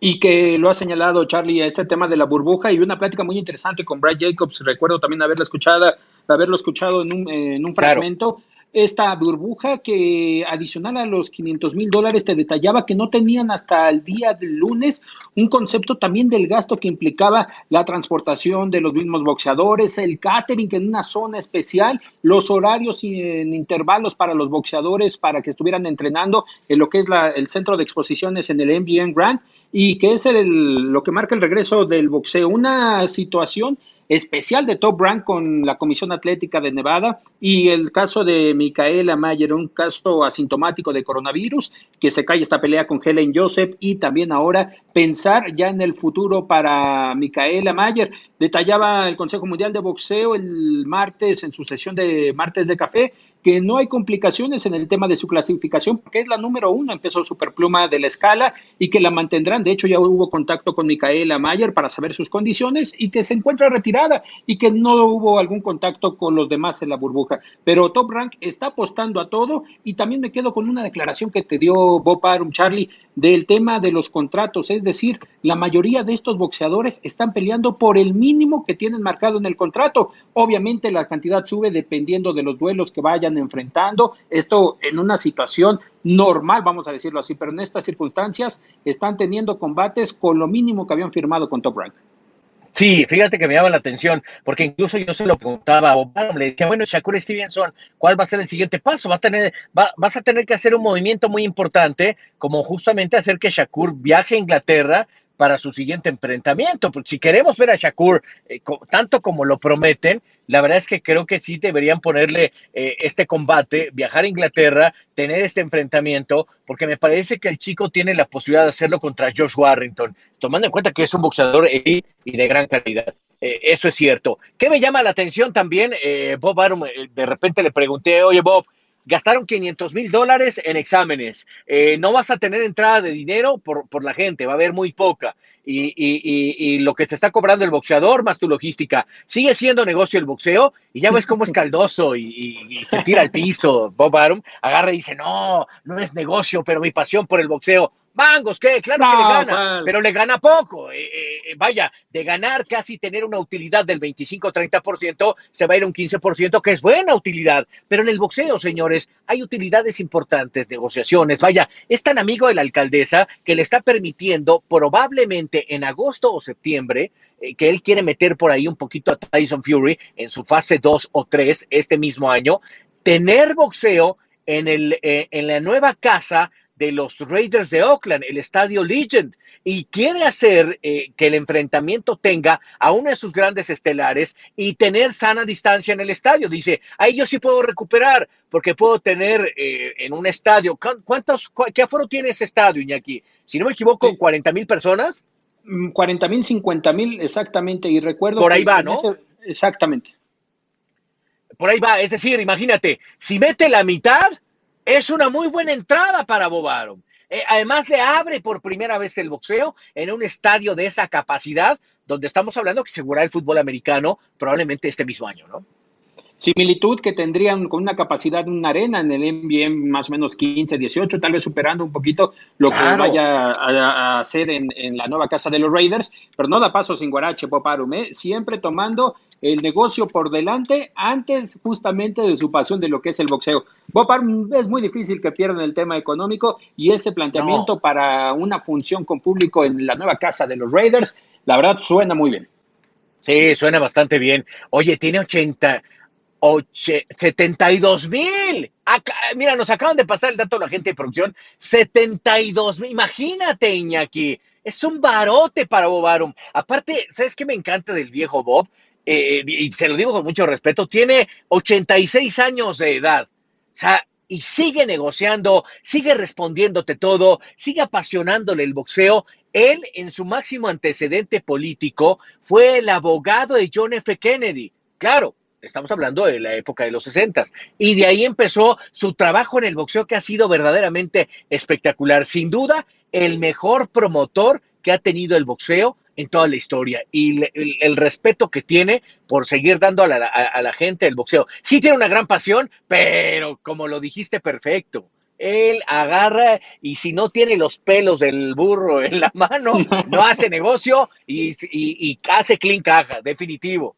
Y que lo ha señalado Charlie, este tema de la burbuja y una plática muy interesante con Brad Jacobs, recuerdo también haberla escuchada, haberlo escuchado en un, en un fragmento esta burbuja que adicional a los 500 mil dólares te detallaba que no tenían hasta el día del lunes un concepto también del gasto que implicaba la transportación de los mismos boxeadores, el catering en una zona especial, los horarios en intervalos para los boxeadores para que estuvieran entrenando en lo que es la, el centro de exposiciones en el MBN Grand y que es el, lo que marca el regreso del boxeo, una situación especial de Top Rank con la Comisión Atlética de Nevada y el caso de Micaela Mayer, un caso asintomático de coronavirus, que se cae esta pelea con Helen Joseph y también ahora pensar ya en el futuro para Micaela Mayer. Detallaba el Consejo Mundial de Boxeo el martes en su sesión de martes de café que no hay complicaciones en el tema de su clasificación, porque es la número uno en peso superpluma de la escala y que la mantendrán. De hecho, ya hubo contacto con Micaela Mayer para saber sus condiciones y que se encuentra retirada y que no hubo algún contacto con los demás en la burbuja. Pero Top Rank está apostando a todo y también me quedo con una declaración que te dio Bob Arum, Charlie, del tema de los contratos. Es decir, la mayoría de estos boxeadores están peleando por el mínimo que tienen marcado en el contrato. Obviamente la cantidad sube dependiendo de los duelos que vayan enfrentando. Esto en una situación normal, vamos a decirlo así, pero en estas circunstancias están teniendo combates con lo mínimo que habían firmado con Top Rank. Sí, fíjate que me llama la atención, porque incluso yo se lo preguntaba a Obama, le dije, bueno, Shakur Stevenson, ¿cuál va a ser el siguiente paso? Va a tener, va, vas a tener que hacer un movimiento muy importante, como justamente hacer que Shakur viaje a Inglaterra para su siguiente enfrentamiento. Porque si queremos ver a Shakur eh, tanto como lo prometen, la verdad es que creo que sí deberían ponerle eh, este combate, viajar a Inglaterra, tener este enfrentamiento, porque me parece que el chico tiene la posibilidad de hacerlo contra Josh Warrington, tomando en cuenta que es un boxeador y de gran calidad. Eh, eso es cierto. ¿Qué me llama la atención también? Bob Arum, de repente le pregunté, oye Bob, gastaron 500 mil dólares en exámenes. Eh, no vas a tener entrada de dinero por, por, la gente, va a haber muy poca. Y, y, y, lo que te está cobrando el boxeador más tu logística. Sigue siendo negocio el boxeo y ya ves cómo es caldoso y, se tira al piso. Bob Arum agarra y dice, no, no es negocio, pero mi pasión por el boxeo. Mangos, ¿qué? Claro que le gana, pero le gana poco. Eh, eh, vaya, de ganar casi tener una utilidad del 25-30%, se va a ir a un 15%, que es buena utilidad. Pero en el boxeo, señores, hay utilidades importantes, negociaciones. Vaya, es tan amigo de la alcaldesa que le está permitiendo probablemente en agosto o septiembre eh, que él quiere meter por ahí un poquito a Tyson Fury en su fase 2 o 3 este mismo año, tener boxeo en, el, en la nueva casa de los Raiders de Oakland, el estadio Legend, y quiere hacer eh, que el enfrentamiento tenga a uno de sus grandes estelares y tener sana distancia en el estadio. Dice, ahí yo sí puedo recuperar, porque puedo tener eh, en un estadio, ¿cuántos, qué aforo tiene ese estadio, Iñaki? Si no me equivoco, 40 mil personas. 40 mm, mil, 50 mil, exactamente, y recuerdo... Por ahí va, ¿no? exactamente. Por ahí va, es decir, imagínate, si mete la mitad, es una muy buena entrada para Bob eh, además le abre por primera vez el boxeo en un estadio de esa capacidad, donde estamos hablando que segura el fútbol americano probablemente este mismo año, ¿no? Similitud que tendrían con una capacidad de una arena en el NBA más o menos 15, 18, tal vez superando un poquito lo que vaya a, hacer en, la nueva casa de los Raiders, pero no da paso sin Guarache, Poparum, ¿eh? siempre tomando el negocio por delante antes justamente de su pasión de lo que es el boxeo. Poparum es muy difícil que pierdan el tema económico y ese planteamiento para una función con público en la nueva casa de los Raiders, la verdad suena muy bien. Sí, suena bastante bien. Oye, tiene 80, 72 mil. Mira, nos acaban de pasar el dato de la gente de producción. 72 mil. Imagínate, Iñaki. Es un barote para Bob Arum. Aparte, ¿sabes qué me encanta del viejo Bob? Eh, y se lo digo con mucho respeto. Tiene 86 años de edad. O sea, y sigue negociando, sigue respondiéndote todo, sigue apasionándole el boxeo. Él, en su máximo antecedente político, fue el abogado de John F. Kennedy. Claro, Estamos hablando de la época de los 60 y de ahí empezó su trabajo en el boxeo que ha sido verdaderamente espectacular. Sin duda, el mejor promotor que ha tenido el boxeo en toda la historia y el, respeto que tiene por seguir dando a la, a la gente el boxeo. Sí tiene una gran pasión, pero como lo dijiste perfecto, él agarra y si no tiene los pelos del burro en la mano, <laughs> no hace negocio y, y, hace clean caja, definitivo.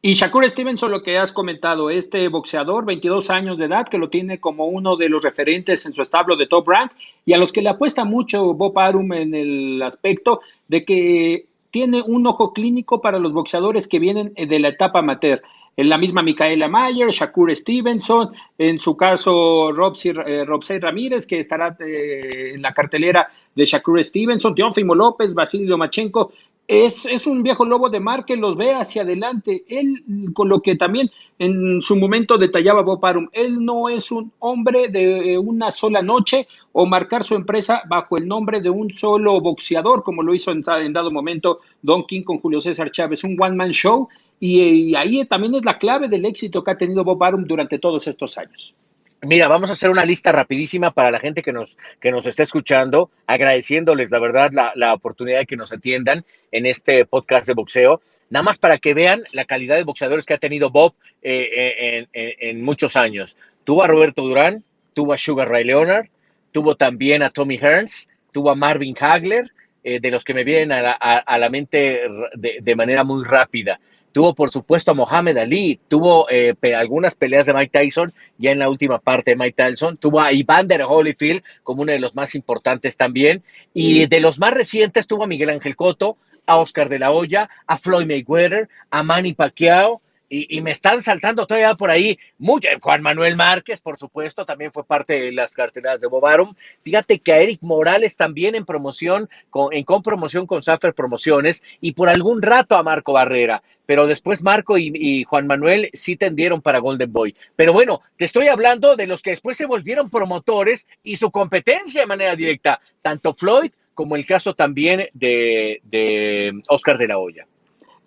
Y Shakur Stevenson, lo que has comentado, este boxeador, 22 años de edad, que lo tiene como uno de los referentes en su establo de top rank, y a los que le apuesta mucho Bob Arum en el aspecto de que tiene un ojo clínico para los boxeadores que vienen de la etapa amateur en la misma Micaela Mayer, Shakur Stevenson, en su caso Robsey, eh, Ramírez, que estará eh, en la cartelera de Shakur Stevenson, Teófimo López, Basilio Machenko. Es, es, un viejo lobo de mar que los ve hacia adelante. Él, con lo que también en su momento detallaba Bob Arum, él no es un hombre de una sola noche o marcar su empresa bajo el nombre de un solo boxeador, como lo hizo en, dado momento Don King con Julio César Chávez, un one-man show y, ahí también es la clave del éxito que ha tenido Bob Arum durante todos estos años. Mira, vamos a hacer una lista rapidísima para la gente que nos, que nos está escuchando, agradeciéndoles la verdad la, la oportunidad de que nos atiendan en este podcast de boxeo, nada más para que vean la calidad de boxeadores que ha tenido Bob eh, eh, en, en, muchos años. Tuvo a Roberto Durán, tuvo a Sugar Ray Leonard, tuvo también a Tommy Hearns, tuvo a Marvin Hagler, eh, de los que me vienen a la, a, la mente de, de manera muy rápida. Tuvo, por supuesto, a Mohamed Ali, tuvo eh, algunas peleas de Mike Tyson, ya en la última parte de Mike Tyson, tuvo a Evander Holyfield como uno de los más importantes también, y de los más recientes tuvo a Miguel Ángel Cotto, a Oscar de la Hoya, a Floyd Mayweather, a Manny Pacquiao, y, me están saltando todavía por ahí mucho. Juan Manuel Márquez, por supuesto, también fue parte de las carteleras de Bobarum. Fíjate que a Eric Morales también en promoción, con, en promoción con Safer Promociones y por algún rato a Marco Barrera. Pero después Marco y, y, Juan Manuel sí tendieron para Golden Boy. Pero bueno, te estoy hablando de los que después se volvieron promotores y su competencia de manera directa, tanto Floyd como el caso también de, de Oscar de la Hoya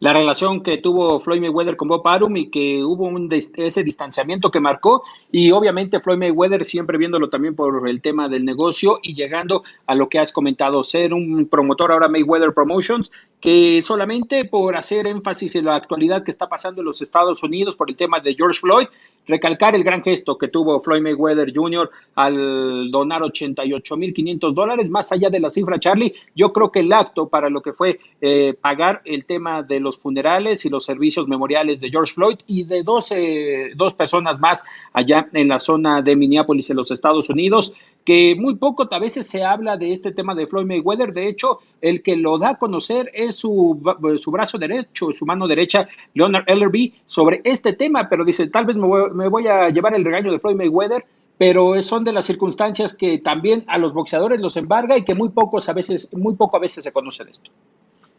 la relación que tuvo Floyd Mayweather con Bob Arum y que hubo un ese distanciamiento que marcó y obviamente Floyd Mayweather siempre viéndolo también por el tema del negocio y llegando a lo que has comentado, ser un promotor ahora Mayweather Promotions que solamente por hacer énfasis en la actualidad que está pasando en los Estados Unidos por el tema de George Floyd, recalcar el gran gesto que tuvo Floyd Mayweather Jr. al donar 88.500 dólares, más allá de la cifra, Charlie, yo creo que el acto para lo que fue eh, pagar el tema de los funerales y los servicios memoriales de George Floyd y de 12, dos personas más allá en la zona de Minneapolis, en los Estados Unidos, que muy poco a veces se habla de este tema de Floyd Mayweather, de hecho, el que lo da a conocer es su, su brazo derecho, su mano derecha, Leonard Ellerby, sobre este tema, pero dice, tal vez me voy, me voy a llevar el regaño de Floyd Mayweather, pero son de las circunstancias que también a los boxeadores los embarga y que muy pocos a veces, muy poco a veces se conoce de esto.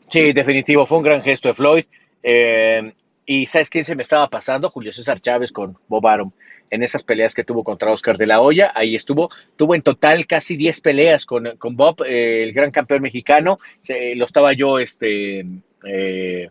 Sí, definitivo, fue un gran gesto de Floyd. Eh, y ¿sabes quién se me estaba pasando? Julio César Chávez con Bob Arum en esas peleas que tuvo contra Oscar de la Hoya. Ahí estuvo, tuvo en total casi 10 peleas con, con Bob, eh, el gran campeón mexicano. lo estaba yo este, eh,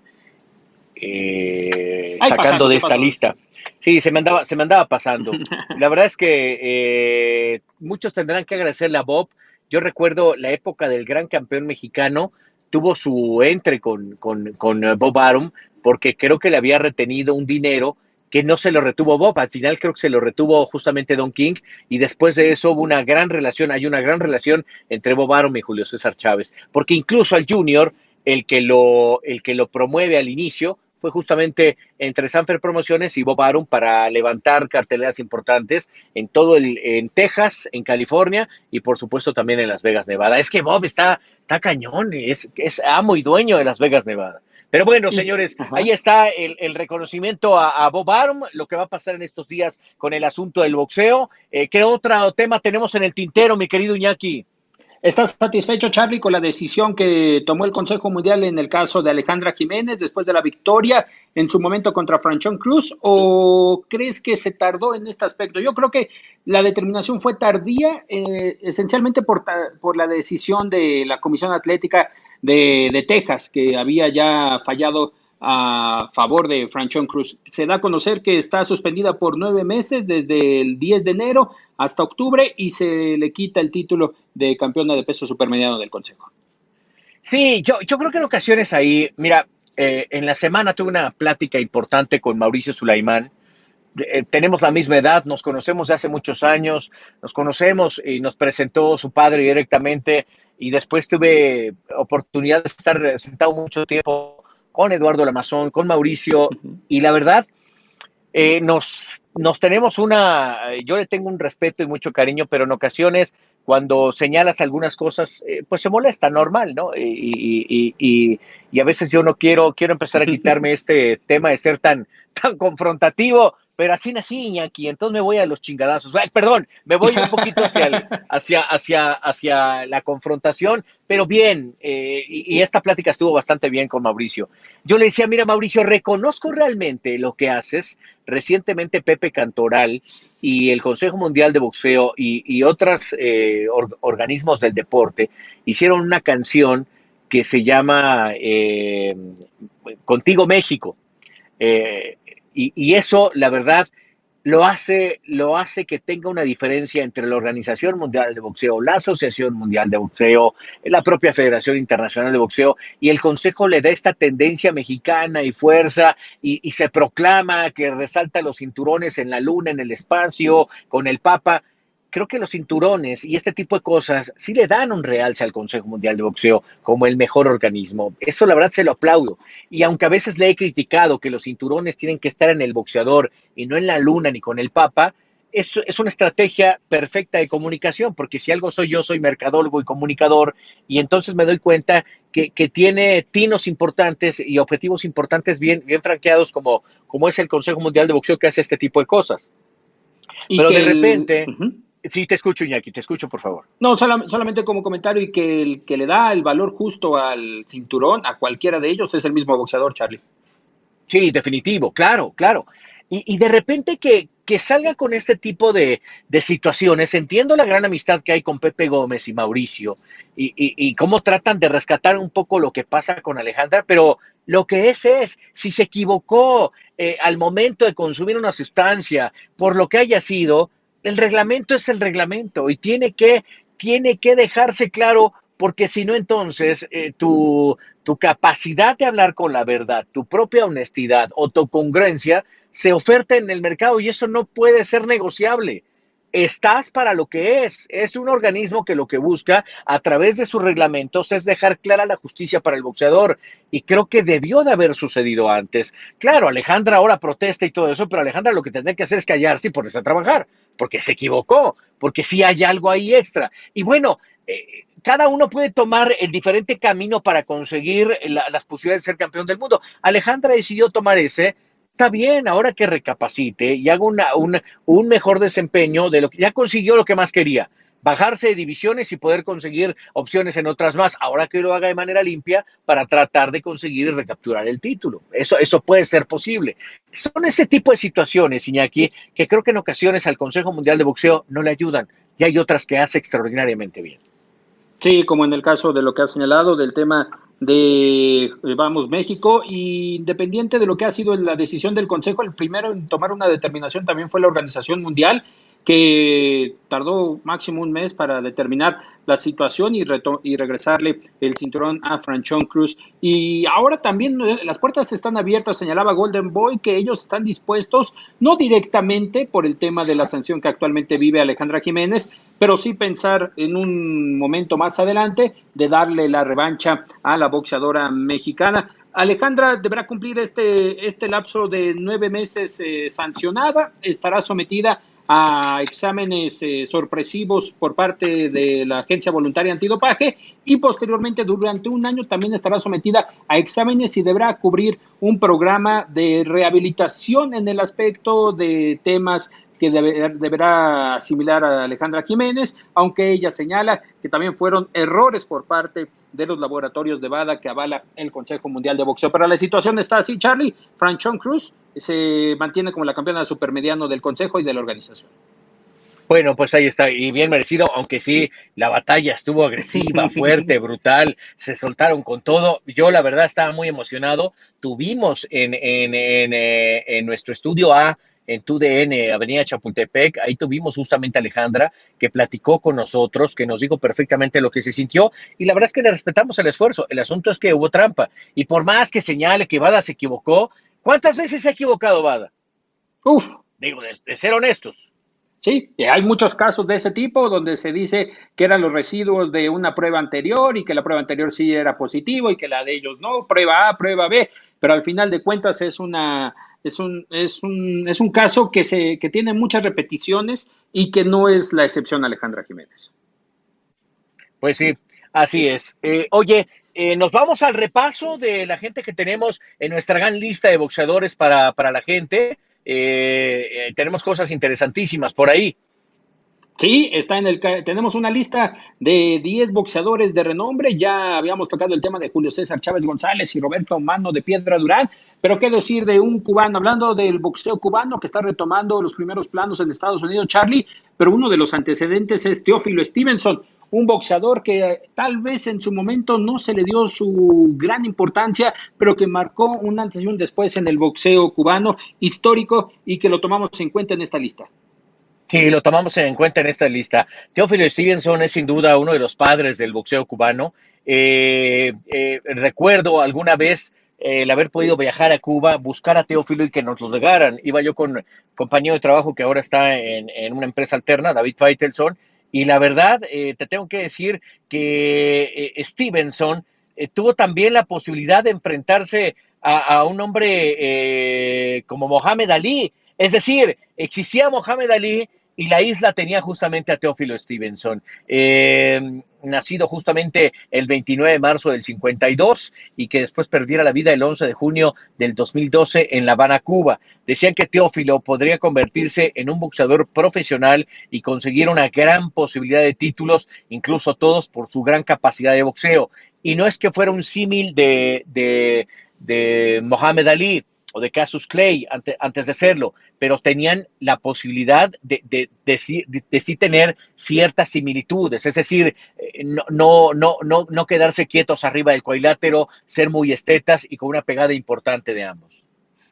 sacando de esta lista. Sí, se me andaba, se me andaba pasando. <laughs> La verdad es que eh, muchos tendrán que agradecerle a Bob. Yo recuerdo la época del gran campeón mexicano, tuvo su entre con, con, con Bob Arum, porque creo que le había retenido un dinero que no se lo retuvo Bob, al final creo que se lo retuvo justamente Don King y después de eso hubo una gran relación, hay una gran relación entre Bob Arum y Julio César Chávez, porque incluso al Junior, el que lo, el que lo promueve al inicio, fue justamente entre Sanfer Promociones y Bob Arum para levantar carteleras importantes en todo el, en Texas, en California y por supuesto también en Las Vegas, Nevada. Es que Bob está, está cañón, es, es amo y dueño de Las Vegas, Nevada. Pero bueno, señores, ahí está el, reconocimiento a, Bob Arum, lo que va a pasar en estos días con el asunto del boxeo. Eh, ¿Qué otro tema tenemos en el tintero, mi querido Iñaki? ¿Estás satisfecho, Charlie, con la decisión que tomó el Consejo Mundial en el caso de Alejandra Jiménez después de la victoria en su momento contra Franchón Cruz? ¿O crees que se tardó en este aspecto? Yo creo que la determinación fue tardía, eh, esencialmente por, por, la decisión de la Comisión Atlética de, Texas, que había ya fallado a favor de Franchon Cruz. Se da a conocer que está suspendida por nueve meses desde el 10 de enero hasta octubre y se le quita el título de campeona de peso supermediano del Consejo. Sí, yo, yo creo que en ocasiones ahí, mira, eh, en la semana tuve una plática importante con Mauricio Sulaimán. Eh, tenemos la misma edad, nos conocemos de hace muchos años, nos conocemos y nos presentó su padre directamente y después tuve oportunidad de estar sentado mucho tiempo con Eduardo Lamazón, con Mauricio y la verdad, eh, nos, nos tenemos una, yo le tengo un respeto y mucho cariño, pero en ocasiones cuando señalas algunas cosas, eh, pues se molesta, normal, ¿no? Y, y, y, a veces yo no quiero, quiero empezar a <laughs> quitarme este tema de ser tan, tan confrontativo, pero así nací, Iñaki, entonces me voy a los chingadazos. perdón, me voy un poquito hacia, hacia, hacia, hacia la confrontación, pero bien, eh, y, esta plática estuvo bastante bien con Mauricio. Yo le decía, mira, Mauricio, reconozco realmente lo que haces. Recientemente Pepe Cantoral y el Consejo Mundial de Boxeo y, otros eh, organismos del deporte hicieron una canción que se llama eh, Contigo México. Y, eso, la verdad, lo hace, lo hace que tenga una diferencia entre la Organización Mundial de Boxeo, la Asociación Mundial de Boxeo, la propia Federación Internacional de Boxeo, y el Consejo le da esta tendencia mexicana y fuerza, y, y se proclama que resalta los cinturones en la luna, en el espacio, con el Papa creo que los cinturones y este tipo de cosas sí le dan un realce al Consejo Mundial de Boxeo como el mejor organismo. Eso la verdad se lo aplaudo. Y aunque a veces le he criticado que los cinturones tienen que estar en el boxeador y no en la luna ni con el Papa, es, es una estrategia perfecta de comunicación, porque si algo soy yo, soy mercadólogo y comunicador, y entonces me doy cuenta que, que tiene tinos importantes y objetivos importantes bien, bien franqueados, como, como es el Consejo Mundial de Boxeo que hace este tipo de cosas. Pero de repente... Sí, te escucho, Iñaki, te escucho, por favor. No, solamente como comentario y que el que le da el valor justo al cinturón, a cualquiera de ellos, es el mismo boxeador, Charlie. Sí, definitivo, claro, claro. Y, de repente que, que, salga con este tipo de, situaciones, entiendo la gran amistad que hay con Pepe Gómez y Mauricio y, y, cómo tratan de rescatar un poco lo que pasa con Alejandra, pero lo que es es, si se equivocó eh, al momento de consumir una sustancia, por lo que haya sido, el reglamento es el reglamento y tiene que, tiene que dejarse claro porque si no entonces eh, tu, tu capacidad de hablar con la verdad, tu propia honestidad o tu congruencia se oferta en el mercado y eso no puede ser negociable estás para lo que es. Es un organismo que lo que busca a través de sus reglamentos es dejar clara la justicia para el boxeador. Y creo que debió de haber sucedido antes. Claro, Alejandra ahora protesta y todo eso, pero Alejandra lo que tendría que hacer es callarse y ponerse a trabajar, porque se equivocó, porque sí hay algo ahí extra. Y bueno, eh, cada uno puede tomar el diferente camino para conseguir las posibilidades de ser campeón del mundo. Alejandra decidió tomar ese está bien, ahora que recapacite y haga una, un mejor desempeño de lo que ya consiguió lo que más quería, bajarse de divisiones y poder conseguir opciones en otras más, ahora que lo haga de manera limpia para tratar de conseguir y recapturar el título. Eso, eso puede ser posible. Son ese tipo de situaciones, Iñaki, que creo que en ocasiones al Consejo Mundial de Boxeo no le ayudan y hay otras que hace extraordinariamente bien. Sí, como en el caso de lo que ha señalado del tema de eh, Vamos México, y independiente de lo que ha sido la decisión del Consejo, el primero en tomar una determinación también fue la Organización Mundial, que tardó máximo un mes para determinar la situación y, y regresarle el cinturón a Franchon Cruz. Y ahora también eh, las puertas están abiertas, señalaba Golden Boy, que ellos están dispuestos, no directamente por el tema de la sanción que actualmente vive Alejandra Jiménez, pero sí pensar en un momento más adelante de darle la revancha a la boxeadora mexicana. Alejandra deberá cumplir este, este lapso de nueve meses eh, sancionada, estará sometida a exámenes eh, sorpresivos por parte de la Agencia Voluntaria Antidopaje y posteriormente durante un año también estará sometida a exámenes y deberá cubrir un programa de rehabilitación en el aspecto de temas que deberá asimilar a Alejandra Jiménez, aunque ella señala que también fueron errores por parte de los laboratorios de Bada que avala el Consejo Mundial de Boxeo. Pero la situación está así, Charlie. Franchon Cruz se mantiene como la campeona supermediano del Consejo y de la organización. Bueno, pues ahí está, y bien merecido, aunque sí, la batalla estuvo agresiva, fuerte, brutal, se soltaron con todo. Yo la verdad estaba muy emocionado. Tuvimos en, en, en, eh, en nuestro estudio A en TUDN, Avenida Chapultepec, ahí tuvimos justamente a Alejandra, que platicó con nosotros, que nos dijo perfectamente lo que se sintió, y la verdad es que le respetamos el esfuerzo. El asunto es que hubo trampa, y por más que señale que Bada se equivocó, ¿cuántas veces se ha equivocado Bada? Uf. Digo, de, de ser honestos. Sí, hay muchos casos de ese tipo donde se dice que eran los residuos de una prueba anterior y que la prueba anterior sí era positivo y que la de ellos no, prueba A, prueba B, pero al final de cuentas es una es un, es un, es un caso que se que tiene muchas repeticiones y que no es la excepción Alejandra Jiménez. Pues sí, así es. Eh, oye, eh, nos vamos al repaso de la gente que tenemos en nuestra gran lista de boxeadores para, para la gente. Eh, eh, tenemos cosas interesantísimas por ahí. Sí, está en el tenemos una lista de 10 boxeadores de renombre. Ya habíamos tocado el tema de Julio César Chávez González y Roberto Mano de Piedra Durán, pero qué decir de un cubano, hablando del boxeo cubano que está retomando los primeros planos en Estados Unidos, Charlie, pero uno de los antecedentes es Teófilo Stevenson, un boxeador que tal vez en su momento no se le dio su gran importancia, pero que marcó un antes y un después en el boxeo cubano histórico y que lo tomamos en cuenta en esta lista. Sí, lo tomamos en cuenta en esta lista. Teófilo Stevenson es sin duda uno de los padres del boxeo cubano. Eh, eh, recuerdo alguna vez eh, el haber podido viajar a Cuba, buscar a Teófilo y que nos lo regaran. Iba yo con compañero de trabajo que ahora está en, una empresa alterna, David Feitelson, y la verdad, eh, te tengo que decir que Stevenson tuvo también la posibilidad de enfrentarse a un hombre como Mohamed Ali. Es decir, existía Mohamed Ali y la isla tenía justamente a Teófilo Stevenson, eh, nacido justamente el 29 de marzo del 52 y que después perdiera la vida el 11 de junio del 2012 en La Habana, Cuba. Decían que Teófilo podría convertirse en un boxeador profesional y conseguir una gran posibilidad de títulos, incluso todos por su gran capacidad de boxeo. Y no es que fuera un símil de, de, de Mohamed Ali, o de Casus Clay antes, de serlo, pero tenían la posibilidad de, de, sí, de, sí tener ciertas similitudes, es decir, eh, no, no, no, no, no quedarse quietos arriba del cuadrilátero, ser muy estetas y con una pegada importante de ambos.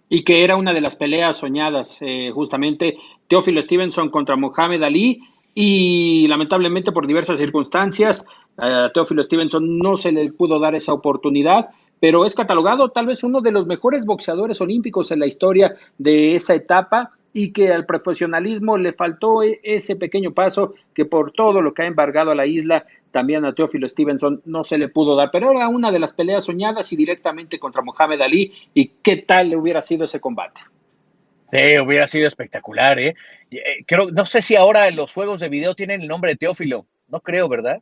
Y que era una de las peleas soñadas, eh, justamente Teófilo Stevenson contra Mohamed Ali, y lamentablemente por diversas circunstancias a Teófilo Stevenson no se le pudo dar esa oportunidad, pero es catalogado tal vez uno de los mejores boxeadores olímpicos en la historia de esa etapa y que al profesionalismo le faltó e, ese pequeño paso que por todo lo que ha embargado a la isla, también a Teófilo Stevenson no se le pudo dar, pero era una de las peleas soñadas y directamente contra Mohamed Ali y qué tal le hubiera sido ese combate. Sí, hubiera sido espectacular, ¿eh? ¿eh? Creo, no sé si ahora los juegos de video tienen el nombre de Teófilo, no creo, ¿verdad?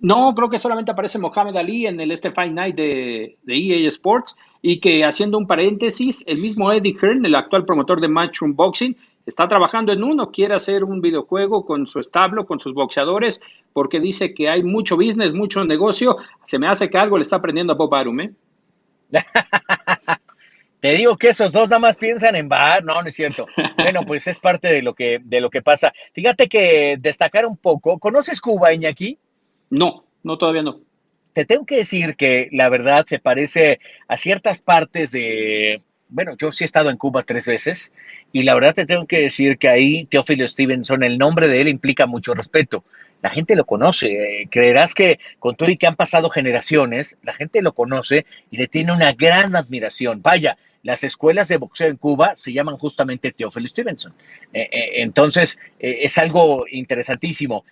No, creo que solamente aparece Mohamed Ali en el este Fight Night de, de, EA Sports y que haciendo un paréntesis, el mismo Eddie Hearn, el actual promotor de Matchroom Boxing, está trabajando en uno, quiere hacer un videojuego con su establo, con sus boxeadores, porque dice que hay mucho business, mucho negocio. Se me hace que algo le está aprendiendo a Bob Arum, ¿eh? <laughs> Te digo que esos dos nada más piensan en bar, no, no es cierto. Bueno, pues es parte de lo que, de lo que pasa. Fíjate que destacar un poco, ¿conoces Cuba, Iñaki? No, no, todavía no. Te tengo que decir que la verdad se parece a ciertas partes de, bueno, yo sí he estado en Cuba tres veces y la verdad te tengo que decir que ahí Teófilo Stevenson, el nombre de él implica mucho respeto. La gente lo conoce, creerás que con todo y que han pasado generaciones, la gente lo conoce y le tiene una gran admiración. Vaya, las escuelas de boxeo en Cuba se llaman justamente Teófilo Stevenson. Eh, eh, entonces, eh, es algo interesantísimo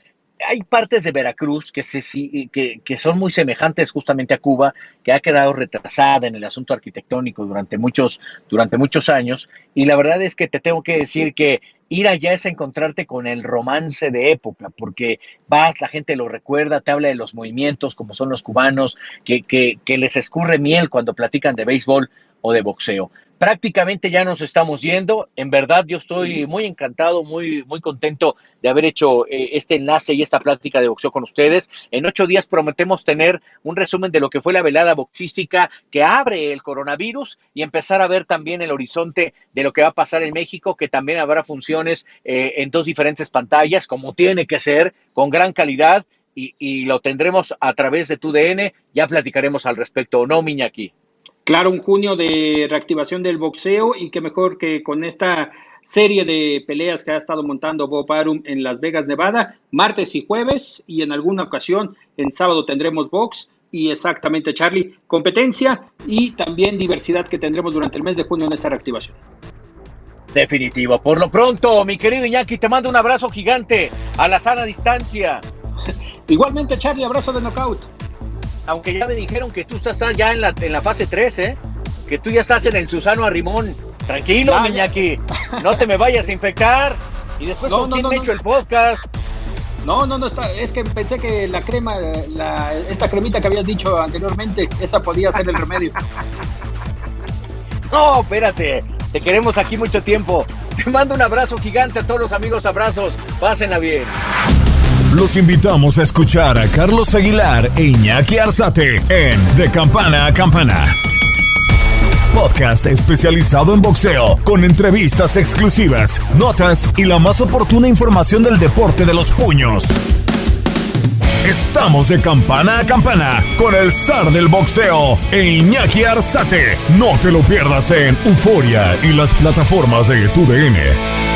hay partes de Veracruz que, se, que, que, son muy semejantes justamente a Cuba, que ha quedado retrasada en el asunto arquitectónico durante muchos, durante muchos años. Y la verdad es que te tengo que decir que ir allá es encontrarte con el romance de época, porque vas, la gente lo recuerda, te habla de los movimientos como son los cubanos, que, que, que les escurre miel cuando platican de béisbol o de boxeo. Prácticamente ya nos estamos yendo. En verdad, yo estoy muy encantado, muy, muy contento de haber hecho eh, este enlace y esta plática de boxeo con ustedes. En ocho días prometemos tener un resumen de lo que fue la velada boxística que abre el coronavirus y empezar a ver también el horizonte de lo que va a pasar en México, que también habrá funciones eh, en dos diferentes pantallas, como tiene que ser, con gran calidad. Y, y lo tendremos a través de tu DN. Ya platicaremos al respecto, ¿no, Miñaki? Claro, un junio de reactivación del boxeo y que mejor que con esta serie de peleas que ha estado montando Bob Arum en Las Vegas, Nevada, martes y jueves y en alguna ocasión en sábado tendremos box y exactamente Charlie, competencia y también diversidad que tendremos durante el mes de junio en esta reactivación. Definitivo. Por lo pronto, mi querido Iñaki, te mando un abrazo gigante a la sana distancia. <laughs> Igualmente, Charlie, abrazo de knockout aunque ya me dijeron que tú estás ya en la, en la fase 3, ¿eh? Que tú ya estás en el Susano Arrimón. Tranquilo, Miñaki. No te me vayas a infectar. Y después no, con no, quién no, hecho el podcast. No, no, no está. Es que pensé que la crema, la, esta cremita que habías dicho anteriormente, esa podía ser el remedio. <laughs> no, espérate. Te queremos aquí mucho tiempo. Te mando un abrazo gigante a todos los amigos. Abrazos. Pásenla bien. Los invitamos a escuchar a Carlos Aguilar e Iñaki Arzate en De Campana a Campana. Podcast especializado en boxeo, con entrevistas exclusivas, notas y la más oportuna información del deporte de los puños. Estamos de campana a campana con el zar del boxeo e Iñaki Arzate. No te lo pierdas en Euforia y las plataformas de tu DN.